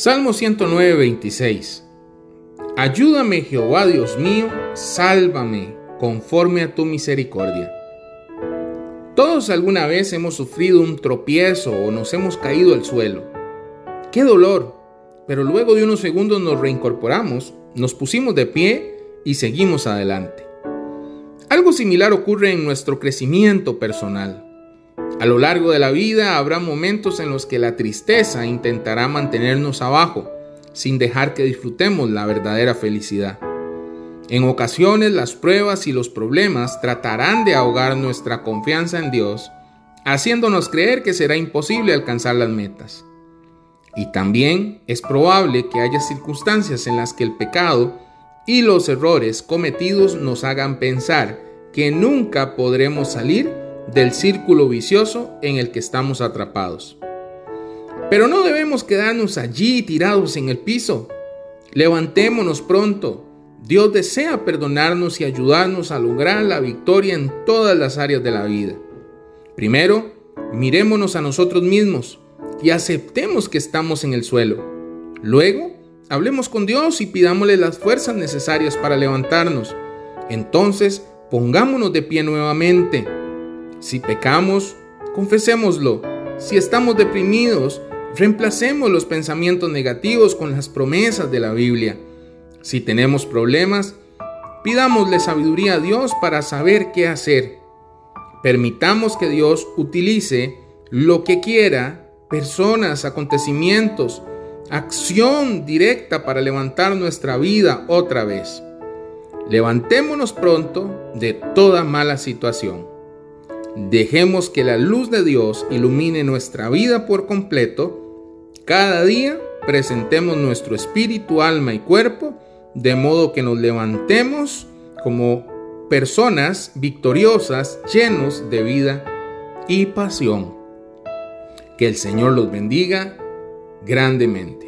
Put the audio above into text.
Salmo 109, 26. Ayúdame Jehová Dios mío, sálvame conforme a tu misericordia. Todos alguna vez hemos sufrido un tropiezo o nos hemos caído al suelo. ¡Qué dolor! Pero luego de unos segundos nos reincorporamos, nos pusimos de pie y seguimos adelante. Algo similar ocurre en nuestro crecimiento personal. A lo largo de la vida habrá momentos en los que la tristeza intentará mantenernos abajo, sin dejar que disfrutemos la verdadera felicidad. En ocasiones las pruebas y los problemas tratarán de ahogar nuestra confianza en Dios, haciéndonos creer que será imposible alcanzar las metas. Y también es probable que haya circunstancias en las que el pecado y los errores cometidos nos hagan pensar que nunca podremos salir del círculo vicioso en el que estamos atrapados. Pero no debemos quedarnos allí tirados en el piso. Levantémonos pronto. Dios desea perdonarnos y ayudarnos a lograr la victoria en todas las áreas de la vida. Primero, mirémonos a nosotros mismos y aceptemos que estamos en el suelo. Luego, hablemos con Dios y pidámosle las fuerzas necesarias para levantarnos. Entonces, pongámonos de pie nuevamente si pecamos, confesémoslo. Si estamos deprimidos, reemplacemos los pensamientos negativos con las promesas de la Biblia. Si tenemos problemas, pidámosle sabiduría a Dios para saber qué hacer. Permitamos que Dios utilice lo que quiera, personas, acontecimientos, acción directa para levantar nuestra vida otra vez. Levantémonos pronto de toda mala situación. Dejemos que la luz de Dios ilumine nuestra vida por completo. Cada día presentemos nuestro espíritu, alma y cuerpo, de modo que nos levantemos como personas victoriosas, llenos de vida y pasión. Que el Señor los bendiga grandemente.